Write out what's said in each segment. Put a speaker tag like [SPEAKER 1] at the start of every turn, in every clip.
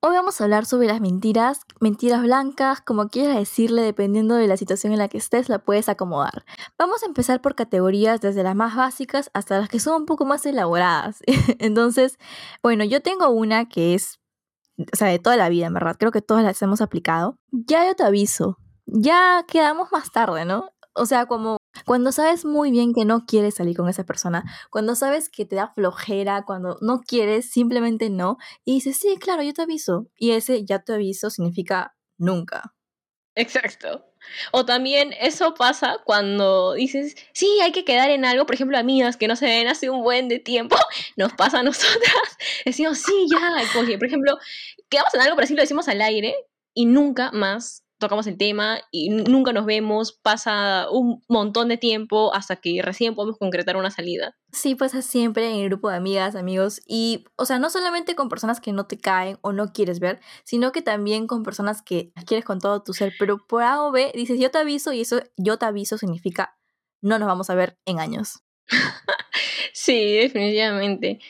[SPEAKER 1] Hoy vamos a hablar sobre las mentiras, mentiras blancas, como quieras decirle, dependiendo de la situación en la que estés, la puedes acomodar. Vamos a empezar por categorías desde las más básicas hasta las que son un poco más elaboradas. Entonces, bueno, yo tengo una que es, o sea, de toda la vida, en verdad, creo que todas las hemos aplicado. Ya yo te aviso, ya quedamos más tarde, ¿no? O sea, como cuando sabes muy bien que no quieres salir con esa persona, cuando sabes que te da flojera, cuando no quieres, simplemente no, y dices, sí, claro, yo te aviso. Y ese ya te aviso significa nunca.
[SPEAKER 2] Exacto. O también eso pasa cuando dices, sí, hay que quedar en algo, por ejemplo, amigas que no se ven hace un buen de tiempo, nos pasa a nosotras, decimos, sí, ya, por ejemplo, quedamos en algo, pero así lo decimos al aire y nunca más tocamos el tema y nunca nos vemos, pasa un montón de tiempo hasta que recién podemos concretar una salida.
[SPEAKER 1] Sí, pasa siempre en el grupo de amigas, amigos y, o sea, no solamente con personas que no te caen o no quieres ver, sino que también con personas que quieres con todo tu ser, pero por A o B dices yo te aviso y eso yo te aviso significa no nos vamos a ver en años.
[SPEAKER 2] sí, definitivamente.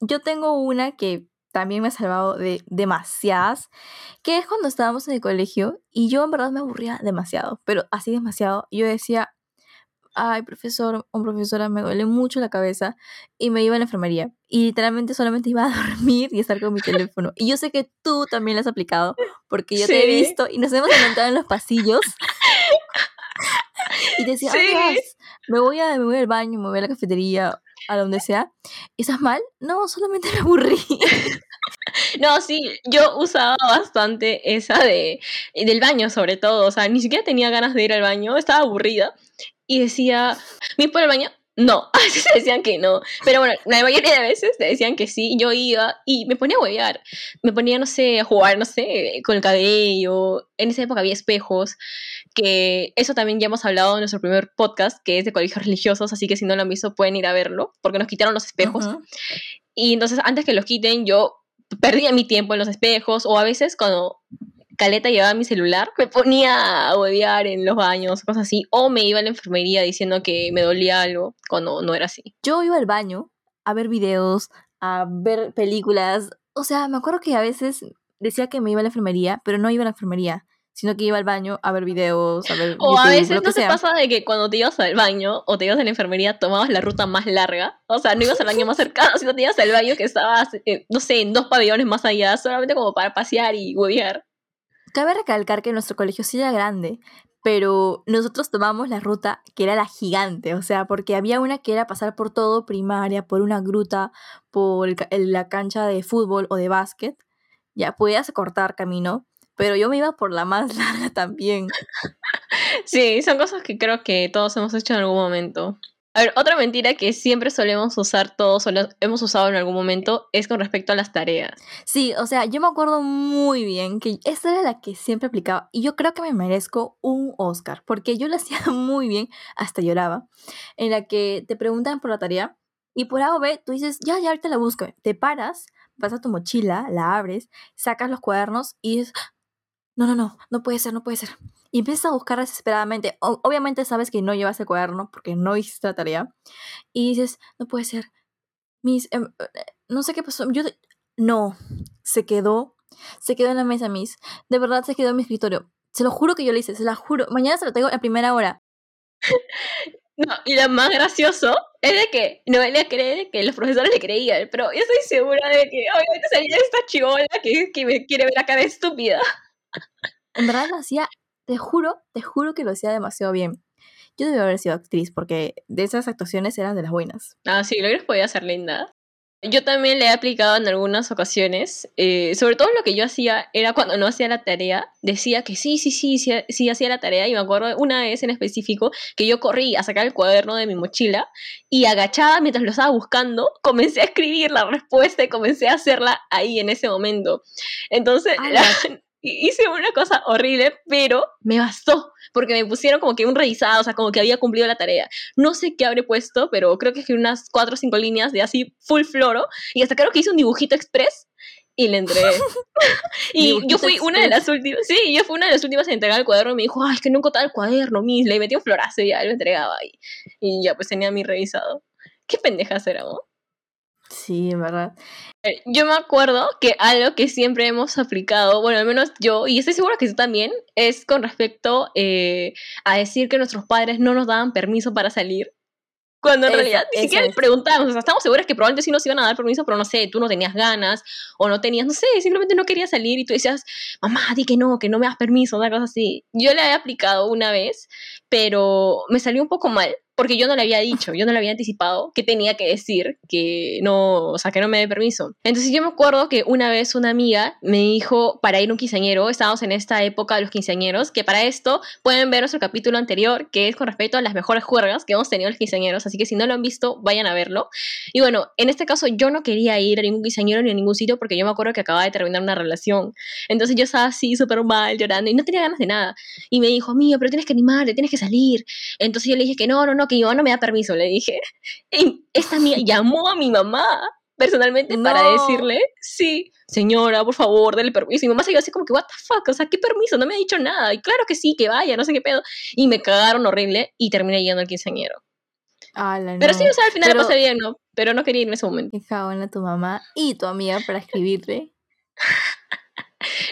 [SPEAKER 1] Yo tengo una que también me ha salvado de demasiadas, que es cuando estábamos en el colegio y yo en verdad me aburría demasiado, pero así demasiado. Yo decía, ay, profesor o profesora, me duele mucho la cabeza y me iba a la enfermería y literalmente solamente iba a dormir y estar con mi teléfono. Y yo sé que tú también lo has aplicado porque yo te he visto y nos hemos encontrado en los pasillos. y decía, me voy, a, me voy al baño, me voy a la cafetería, a donde sea. ¿Estás mal? No, solamente me aburrí.
[SPEAKER 2] No, sí, yo usaba bastante esa de del baño sobre todo, o sea, ni siquiera tenía ganas de ir al baño, estaba aburrida y decía, ¿me por el baño? No, a veces decían que no, pero bueno, la mayoría de veces te decían que sí, yo iba y me ponía a huevear, me ponía, no sé, a jugar, no sé, con el cabello, en esa época había espejos, que eso también ya hemos hablado en nuestro primer podcast, que es de colegios religiosos, así que si no lo han visto pueden ir a verlo, porque nos quitaron los espejos. Y entonces antes que los quiten, yo perdía mi tiempo en los espejos, o a veces cuando Caleta llevaba mi celular, me ponía a huevear en los baños, cosas así, o me iba a la enfermería diciendo que me dolía algo cuando no era así.
[SPEAKER 1] Yo iba al baño a ver videos, a ver películas, o sea, me acuerdo que a veces decía que me iba a la enfermería, pero no iba a la enfermería sino que iba al baño a ver videos, a ver
[SPEAKER 2] O a veces no se pasa de que cuando te ibas al baño o te ibas a la enfermería tomabas la ruta más larga, o sea, no ibas al baño más cercano, sino te ibas al baño que estabas, eh, no sé, en dos pabellones más allá, solamente como para pasear y huevear.
[SPEAKER 1] Cabe recalcar que nuestro colegio sí era grande, pero nosotros tomamos la ruta que era la gigante, o sea, porque había una que era pasar por todo primaria, por una gruta, por la cancha de fútbol o de básquet, ya podías cortar camino, pero yo me iba por la más larga también.
[SPEAKER 2] Sí, son cosas que creo que todos hemos hecho en algún momento. A ver, otra mentira que siempre solemos usar todos o hemos usado en algún momento es con respecto a las tareas.
[SPEAKER 1] Sí, o sea, yo me acuerdo muy bien que esta era la que siempre aplicaba y yo creo que me merezco un Oscar porque yo lo hacía muy bien, hasta lloraba, en la que te preguntan por la tarea y por A o B tú dices, ya, ya, ahorita la busco. Te paras, vas a tu mochila, la abres, sacas los cuadernos y dices, no, no, no, no puede ser, no puede ser. Y empiezas a buscar desesperadamente. obviamente sabes que no llevas el cuaderno porque no hiciste la tarea. Y dices, no puede ser. Miss, em, eh, no sé qué pasó. Yo, no, se quedó. Se quedó en la mesa, Miss. De verdad se quedó en mi escritorio. Se lo juro que yo lo hice, se lo juro. Mañana se lo tengo a primera hora.
[SPEAKER 2] No, y lo más gracioso es de que Noelia cree que los profesores le creían, pero yo estoy segura de que obviamente salía esta chivola que, que me quiere ver acá de estúpida.
[SPEAKER 1] En verdad lo hacía, te juro, te juro que lo hacía demasiado bien. Yo debía haber sido actriz porque de esas actuaciones eran de las buenas.
[SPEAKER 2] Ah, sí, lo que podía ser linda. Yo también le he aplicado en algunas ocasiones. Eh, sobre todo lo que yo hacía era cuando no hacía la tarea, decía que sí, sí, sí, sí, sí hacía la tarea. Y me acuerdo una vez en específico que yo corrí a sacar el cuaderno de mi mochila y agachada mientras lo estaba buscando, comencé a escribir la respuesta y comencé a hacerla ahí en ese momento. Entonces, hice una cosa horrible, pero me bastó, porque me pusieron como que un revisado, o sea, como que había cumplido la tarea. No sé qué habré puesto, pero creo que escribí unas cuatro o cinco líneas de así full floro, y hasta creo que hice un dibujito express y le entregué. y yo fui una de las últimas, sí, yo fui una de las últimas en entregar el cuaderno y me dijo, ay, es que no encontraba el cuaderno, mis, le metí un florazo y ya lo entregaba y, y ya pues tenía mi revisado. Qué pendejas éramos.
[SPEAKER 1] Sí, en verdad.
[SPEAKER 2] Eh, Yo me acuerdo que algo que siempre hemos aplicado, bueno, al menos yo, y estoy segura que tú también, es con respecto eh, a decir que nuestros padres no nos daban permiso para salir. Cuando en
[SPEAKER 1] Eso-
[SPEAKER 2] realidad ni siquiera les
[SPEAKER 1] es.
[SPEAKER 2] preguntábamos, o sea, estamos seguras que probablemente sí nos iban a dar permiso, pero no sé, tú no tenías ganas, o no tenías, no sé, simplemente no querías salir y tú decías, mamá, di que no, que no me das permiso, una cosa así. Yo le había aplicado una vez, pero me salió un poco mal, porque yo no le había dicho, yo no le había anticipado que tenía que decir que no, o sea, que no me dé permiso. Entonces yo me acuerdo que una vez una amiga me dijo para ir a un quinceañero, estábamos en esta época de los quinceañeros, que para esto pueden ver nuestro capítulo anterior, que es con respecto a las mejores juergas que hemos tenido los quinceañeros, así que si no lo han visto, vayan a verlo. Y bueno, en este caso yo no quería ir a ningún quinceañero ni a ningún sitio porque yo me acuerdo que acababa de terminar una relación. Entonces yo estaba así súper mal, llorando y no tenía ganas de nada. Y me dijo, mío, pero tienes que animarte, tienes que salir. Entonces yo le dije que no, no, no, que mamá no me da permiso, le dije. Y esta amiga llamó a mi mamá personalmente para decirle, sí, señora, por favor, dale permiso. Y mi mamá se quedó así como que, what the fuck, o sea, ¿qué permiso? No me ha dicho nada. Y claro que sí, que vaya, no sé qué pedo. Y me cagaron horrible y terminé yendo al quinceañero.
[SPEAKER 1] Ala,
[SPEAKER 2] Pero sí, o sea, al final
[SPEAKER 1] Pero-
[SPEAKER 2] pasé bien, ¿no? Pero no quería ir en ese momento.
[SPEAKER 1] Qué jabón a tu mamá y tu amiga para escribirle.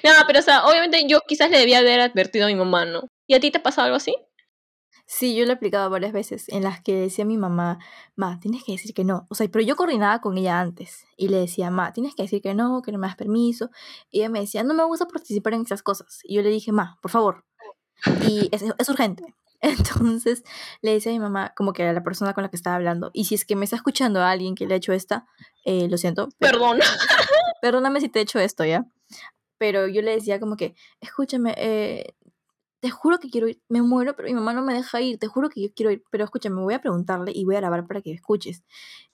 [SPEAKER 2] No, pero o sea, obviamente yo quizás le debía haber advertido a mi mamá, ¿no? ¿Y a ti te pasa algo así?
[SPEAKER 1] Sí, yo lo he aplicado varias veces en las que decía a mi mamá, ma, tienes que decir que no. O sea, pero yo coordinaba con ella antes y le decía, ma, tienes que decir que no, que no me das permiso. Y ella me decía, no me gusta participar en esas cosas. Y yo le dije, ma, por favor. Y es, es urgente. Entonces le decía a mi mamá, como que era la persona con la que estaba hablando. Y si es que me está escuchando a alguien que le ha hecho esta, eh, lo siento.
[SPEAKER 2] Perdón.
[SPEAKER 1] perdóname si te he hecho esto, ¿ya? Pero yo le decía como que, escúchame, eh, te juro que quiero ir, me muero, pero mi mamá no me deja ir, te juro que yo quiero ir, pero escúchame, voy a preguntarle y voy a grabar para que escuches.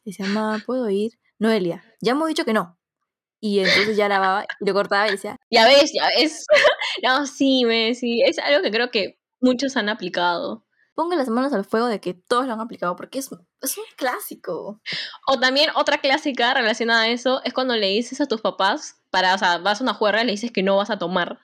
[SPEAKER 1] Decía, mamá, ¿puedo ir? Noelia, ya hemos dicho que no. Y entonces ya grababa y lo cortaba y decía,
[SPEAKER 2] Ya ves, ya ves. No, sí, me, sí. Es algo que creo que muchos han aplicado.
[SPEAKER 1] ponga las manos al fuego de que todos lo han aplicado, porque es, es un clásico.
[SPEAKER 2] O también otra clásica relacionada a eso es cuando le dices a tus papás, para, o sea, vas a una juerga y le dices que no vas a tomar.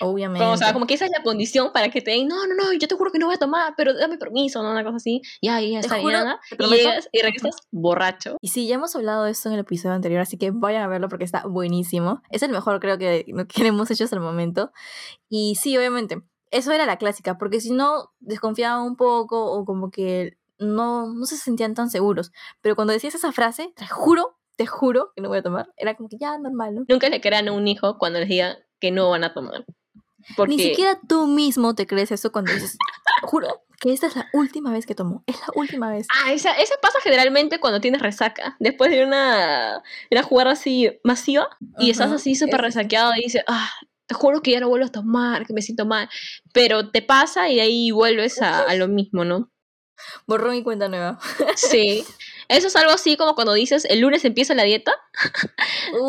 [SPEAKER 1] Obviamente.
[SPEAKER 2] Como, o sea, como que esa es la condición para que te den, no, no, no, yo te juro que no voy a tomar, pero dame permiso, ¿no? Una cosa así. Ya, ya está bien, Y llegas y regresas borracho.
[SPEAKER 1] Y sí, ya hemos hablado de esto en el episodio anterior, así que vayan a verlo porque está buenísimo. Es el mejor, creo que, que hemos hecho hasta el momento. Y sí, obviamente, eso era la clásica, porque si no, desconfiaban un poco o como que no, no se sentían tan seguros. Pero cuando decías esa frase, te juro, te juro que no voy a tomar, era como que ya normal, ¿no?
[SPEAKER 2] Nunca le crean a un hijo cuando les diga que no van a tomar. Porque
[SPEAKER 1] Ni siquiera tú mismo te crees eso cuando dices, juro que esta es la última vez que tomo, es la última vez.
[SPEAKER 2] Ah, esa, esa pasa generalmente cuando tienes resaca. Después de una, de una jugada así masiva y estás
[SPEAKER 1] Ajá,
[SPEAKER 2] así súper resaqueado y dices, ah, te juro que ya no vuelvo a tomar, que me siento mal. Pero te pasa y de ahí vuelves a, a lo mismo, ¿no?
[SPEAKER 1] Borrón y cuenta nueva.
[SPEAKER 2] Sí. Eso es algo así como cuando dices, el lunes empieza la dieta.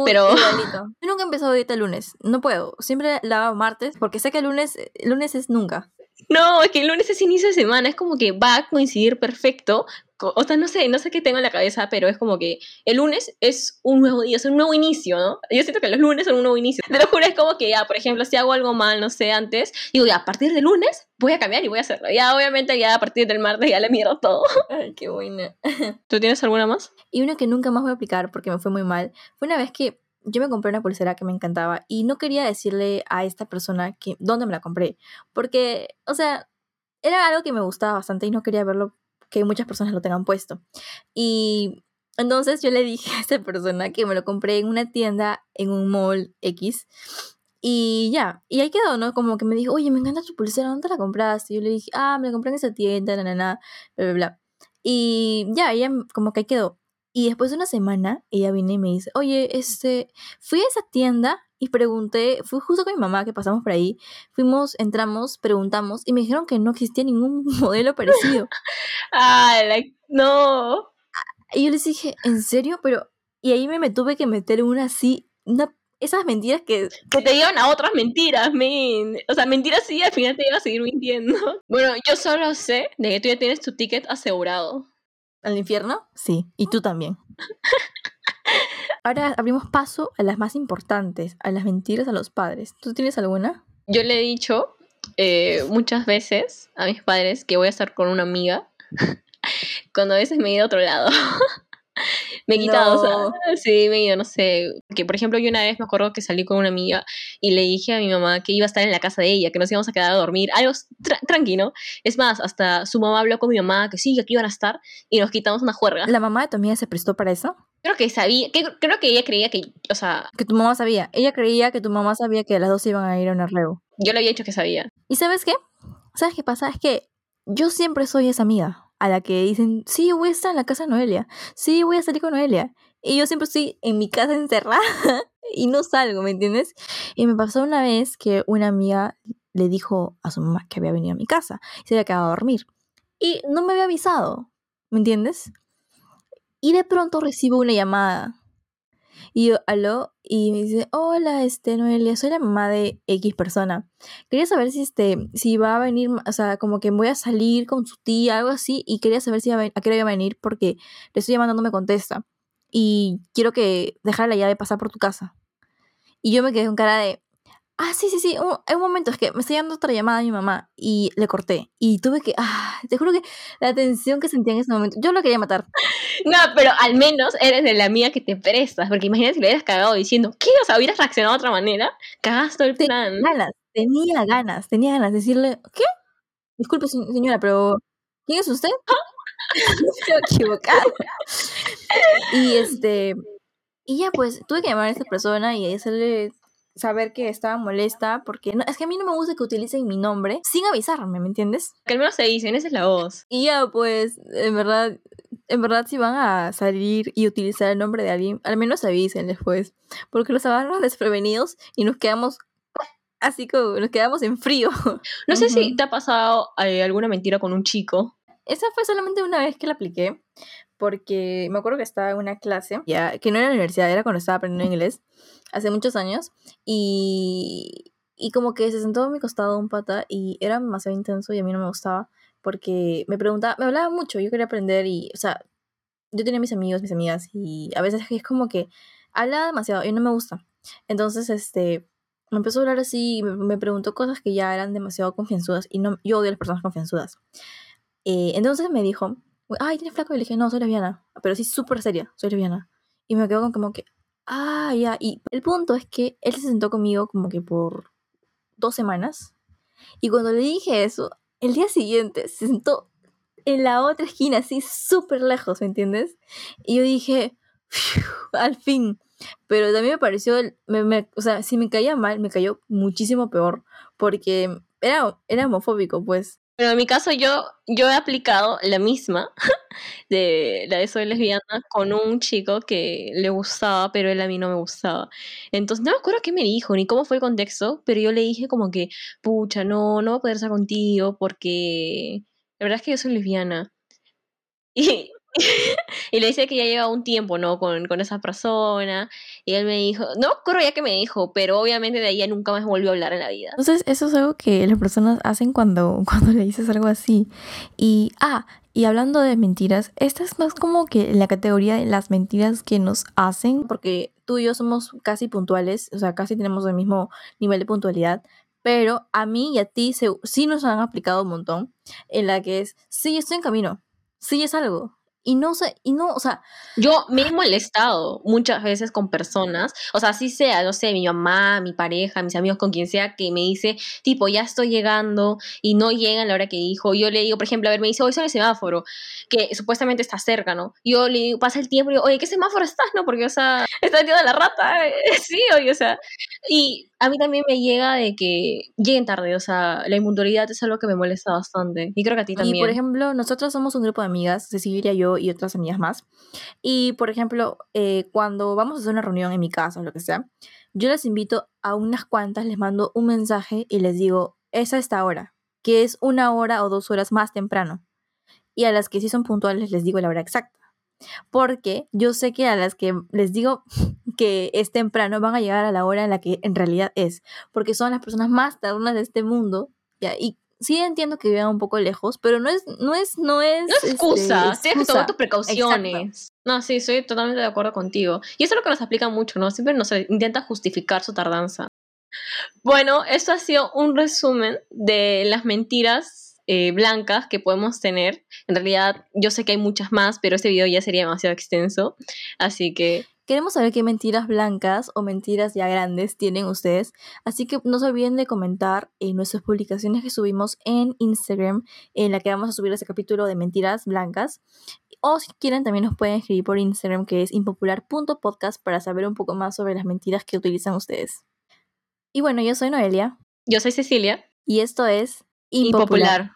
[SPEAKER 2] Pero-
[SPEAKER 1] igualito. Yo nunca he empezado dieta el lunes. No puedo. Siempre la hago martes porque sé que el lunes, el lunes es nunca.
[SPEAKER 2] No, es que el lunes es inicio de semana, es como que va a coincidir perfecto. O sea, no sé, no sé qué tengo en la cabeza, pero es como que el lunes es un nuevo día, es un nuevo inicio, ¿no? Yo siento que los lunes son un nuevo inicio. Te lo juro, es como que ya, por ejemplo, si hago algo mal, no sé, antes, digo, ya, a partir del lunes voy a cambiar y voy a hacerlo. Ya, obviamente, ya a partir del martes ya le mierda todo.
[SPEAKER 1] Ay, qué buena.
[SPEAKER 2] ¿Tú tienes alguna más?
[SPEAKER 1] Y una que nunca más voy a aplicar porque me fue muy mal fue una vez que yo me compré una pulsera que me encantaba y no quería decirle a esta persona que dónde me la compré. Porque, o sea, era algo que me gustaba bastante y no quería verlo, que muchas personas lo tengan puesto. Y entonces yo le dije a esta persona que me lo compré en una tienda, en un mall X. Y ya, y ahí quedó, ¿no? Como que me dijo, oye, me encanta tu pulsera, ¿dónde la compraste? Y yo le dije, ah, me la compré en esa tienda, na, na, bla, bla, bla. Y ya, ella como que ahí quedó. Y después de una semana, ella viene y me dice, oye, este, fui a esa tienda y pregunté, fui justo con mi mamá que pasamos por ahí, fuimos, entramos, preguntamos y me dijeron que no existía ningún modelo parecido.
[SPEAKER 2] Ah, like, no.
[SPEAKER 1] Y yo les dije, ¿en serio? Pero, y ahí me, me tuve que meter una así, una, esas mentiras que,
[SPEAKER 2] Que te llevan a otras mentiras, men. O sea, mentiras sí, al final te iba a seguir mintiendo. Bueno, yo solo sé de que tú ya tienes tu ticket asegurado.
[SPEAKER 1] Al infierno, sí, y tú también. Ahora abrimos paso a las más importantes, a las mentiras a los padres. ¿Tú tienes alguna?
[SPEAKER 2] Yo le he dicho eh, muchas veces a mis padres que voy a estar con una amiga cuando a veces me he ido a otro lado. Me he quitado, o
[SPEAKER 1] No.
[SPEAKER 2] sea, sí, me he ido, no sé. Que por ejemplo, yo una vez me acuerdo que salí con una amiga y le dije a mi mamá que iba a estar en la casa de ella, que nos íbamos a quedar a dormir, algo tra- tranquilo. Es más, hasta su mamá habló con mi mamá que sí, que aquí iban a estar y nos quitamos una juerga.
[SPEAKER 1] ¿La mamá de tu amiga se prestó para eso?
[SPEAKER 2] Creo que sabía, que, creo que ella creía que, o sea,
[SPEAKER 1] Que tu mamá sabía. Ella creía que tu mamá sabía que las dos iban a ir a un arreo.
[SPEAKER 2] yo le había dicho que sabía.
[SPEAKER 1] ¿Y sabes qué? ¿Sabes qué pasa? Es que yo siempre soy esa amiga a la que dicen, sí, voy a estar en la casa de Noelia. Sí, voy a salir con Noelia. Y yo siempre estoy en mi casa encerrada y no salgo, ¿me entiendes? Y me pasó una vez que una amiga le dijo a su mamá que había venido a mi casa y se había quedado a dormir. Y no me había avisado, ¿me entiendes? Y de pronto recibo una llamada. Y yo, aló, y me dice, hola, este, Noelia, soy la mamá de X persona. Quería saber si, este, si va a venir, o sea, como que voy a salir con su tía, algo así, y quería saber si a, a qué hora iba a venir porque le estoy llamando, no me contesta. Y quiero que dejar la llave pasar por tu casa. Y yo me quedé con cara de, ah, sí, sí, sí, un, un momento, es que me está llamando otra llamada a mi mamá y le corté. Y tuve que, ah, te juro que la tensión que sentía en ese momento, yo lo quería matar.
[SPEAKER 2] No, pero al menos eres de la amiga que te prestas, porque imagínate si le hubieras cagado diciendo, ¿qué? O sea, hubieras reaccionado de otra manera, cagaste todo el plan.
[SPEAKER 1] ganas, tenía ganas, tenía ganas de decirle, ¿qué? Disculpe, se- señora, pero ¿quién es usted? Estoy equivocada. Y este, y ya pues, tuve que llamar a esta persona y hacerle saber que estaba molesta porque no, es que a mí no me gusta que utilicen mi nombre sin avisarme, ¿me entiendes?
[SPEAKER 2] Que al menos se dicen, esa es la voz.
[SPEAKER 1] Y ya pues, en verdad, en verdad si van a salir y utilizar el nombre de alguien, al menos avisen después, porque los agarran desprevenidos y nos quedamos así como, nos quedamos en frío.
[SPEAKER 2] No sé si te ha pasado eh, alguna mentira con un chico.
[SPEAKER 1] Esa fue solamente una vez que la apliqué, porque me acuerdo que estaba en una clase, ya que no era en la universidad, era cuando estaba aprendiendo inglés, hace muchos años, y, y como que se sentó a mi costado un pata y era demasiado intenso y a mí no me gustaba, porque me preguntaba, me hablaba mucho, yo quería aprender y, o sea, yo tenía mis amigos, mis amigas, y a veces es como que hablaba demasiado y no me gusta. Entonces, este, me empezó a hablar así y me, preguntó cosas que ya eran demasiado confianzudas y no, yo odio a las personas confianzudas. Eh, entonces me dijo, ay, ¿tienes flaco? Y le dije, no, soy lesbiana. Pero sí, súper seria, soy lesbiana. Y me quedo con como que, ah, ya. Y el punto es que él se sentó conmigo como que por dos semanas. Y cuando le dije eso, el día siguiente se sentó en la otra esquina, así súper lejos, ¿me entiendes? Y yo dije, "Fiu, al fin. Pero también me pareció, me- me- o sea, si me caía mal, me cayó muchísimo peor. Porque era, era homofóbico, pues.
[SPEAKER 2] Pero en mi caso yo, yo he aplicado la misma de la de soy lesbiana con un chico que le gustaba, pero él a mí no me gustaba. Entonces, no me acuerdo qué me dijo ni cómo fue el contexto, pero yo le dije como que, pucha, no, no voy a poder estar contigo porque la verdad es que yo soy lesbiana. Y, y le decía que ya lleva un tiempo, ¿no? Con, con esa persona. Y él me dijo, no acuerdo ya que me dijo, pero obviamente de ahí nunca más volvió a hablar en la vida.
[SPEAKER 1] Entonces, eso es algo que las personas hacen cuando, cuando le dices algo así. Y, ah, y hablando de mentiras, esta es más como que la categoría de las mentiras que nos hacen, porque tú y yo somos casi puntuales, o sea, casi tenemos el mismo nivel de puntualidad, pero a mí y a ti se, sí nos han aplicado un montón, en la que es, sí, estoy en camino, sí es algo. Y no sé, y no, o sea,
[SPEAKER 2] Yo me he molestado muchas veces con personas, o sea, así sea, no sé, mi mamá, mi pareja, mis amigos, con quien sea, que me dice, tipo, ya estoy llegando y no llega a la hora que dijo. Yo le digo, por ejemplo, a ver, me dice, hoy son el semáforo, que supuestamente está cerca, ¿no? Yo le digo, pasa el tiempo y digo, oye, ¿qué semáforo estás, no? Porque, o sea, está el tío de la rata, sí, oye, o sea. Y a mí también me llega de que lleguen tarde, o sea, la inmunidad es algo que me molesta bastante. Y creo que a ti también.
[SPEAKER 1] Y por ejemplo, nosotros somos un grupo de amigas, Cecilia, yo y otras amigas más. Y por ejemplo, eh, cuando vamos a hacer una reunión en mi casa o lo que sea, yo les invito a unas cuantas, les mando un mensaje y les digo, es a esta hora, que es una hora o dos horas más temprano. Y a las que sí son puntuales les digo la hora exacta. Porque yo sé que a las que les digo que es temprano van a llegar a la hora en la que en realidad es. Porque son las personas más tardonas de este mundo. Y sí entiendo que vivan un poco lejos, pero no es, no es, no es,
[SPEAKER 2] No es excusa,
[SPEAKER 1] este,
[SPEAKER 2] tienes que tomar tus precauciones. No, sí, soy totalmente de acuerdo contigo. Y eso es lo que nos aplica mucho, ¿no? Siempre nos intenta justificar su tardanza. Bueno, esto ha sido un resumen de las mentiras eh, blancas que podemos tener. En realidad, yo sé que hay muchas más, pero este video ya sería demasiado extenso. Así que
[SPEAKER 1] Queremos saber qué mentiras blancas o mentiras ya grandes tienen ustedes, así que no se olviden de comentar en nuestras publicaciones que subimos en Instagram, en la que vamos a subir ese capítulo de mentiras blancas. O si quieren también nos pueden escribir por Instagram que es impopular.podcast para saber un poco más sobre las mentiras que utilizan ustedes. Y bueno, yo soy Noelia
[SPEAKER 2] yo soy Cecilia.
[SPEAKER 1] y esto es
[SPEAKER 2] Impopular.